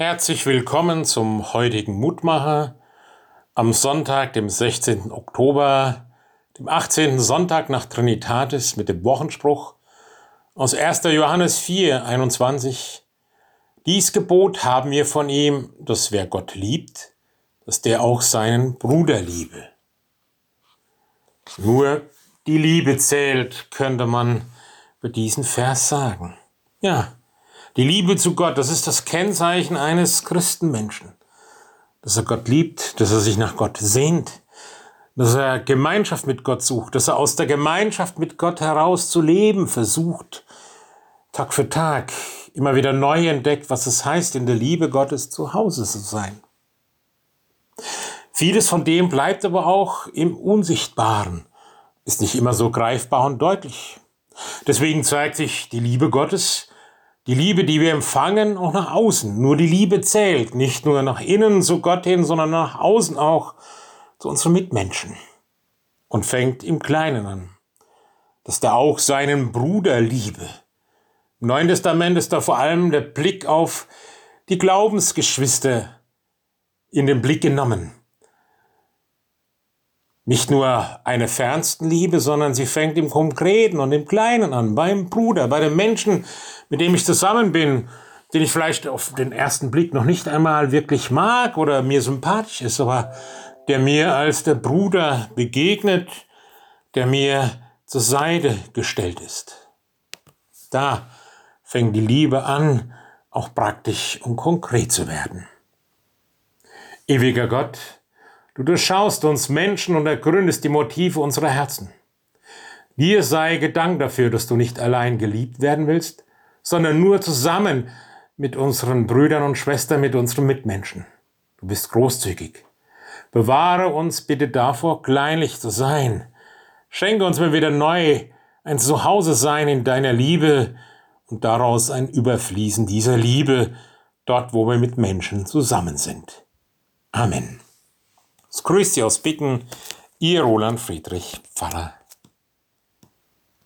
Herzlich willkommen zum heutigen Mutmacher am Sonntag, dem 16. Oktober, dem 18. Sonntag nach Trinitatis mit dem Wochenspruch aus 1. Johannes 4, 21. Dies Gebot haben wir von ihm, dass wer Gott liebt, dass der auch seinen Bruder liebe. Nur die Liebe zählt, könnte man für diesen Vers sagen. Ja, die Liebe zu Gott, das ist das Kennzeichen eines Christenmenschen. Dass er Gott liebt, dass er sich nach Gott sehnt, dass er Gemeinschaft mit Gott sucht, dass er aus der Gemeinschaft mit Gott heraus zu leben versucht, Tag für Tag immer wieder neu entdeckt, was es heißt, in der Liebe Gottes zu Hause zu sein. Vieles von dem bleibt aber auch im Unsichtbaren, ist nicht immer so greifbar und deutlich. Deswegen zeigt sich die Liebe Gottes die Liebe, die wir empfangen, auch nach außen. Nur die Liebe zählt, nicht nur nach innen zu Gott hin, sondern nach außen auch zu unseren Mitmenschen. Und fängt im Kleinen an, dass der auch seinen Bruder liebe. Im Neuen Testament ist da vor allem der Blick auf die Glaubensgeschwister in den Blick genommen. Nicht nur eine fernsten Liebe, sondern sie fängt im Konkreten und im Kleinen an, beim Bruder, bei dem Menschen, mit dem ich zusammen bin, den ich vielleicht auf den ersten Blick noch nicht einmal wirklich mag oder mir sympathisch ist, aber der mir als der Bruder begegnet, der mir zur Seite gestellt ist. Da fängt die Liebe an, auch praktisch und konkret zu werden. Ewiger Gott, Du durchschaust uns Menschen und ergründest die Motive unserer Herzen. Dir sei Gedank dafür, dass du nicht allein geliebt werden willst, sondern nur zusammen mit unseren Brüdern und Schwestern, mit unseren Mitmenschen. Du bist großzügig. Bewahre uns bitte davor, kleinlich zu sein. Schenke uns mal wieder neu ein Zuhause sein in deiner Liebe und daraus ein Überfließen dieser Liebe dort, wo wir mit Menschen zusammen sind. Amen. Grüßt Sie aus Bicken, Ihr Roland Friedrich Pfarrer.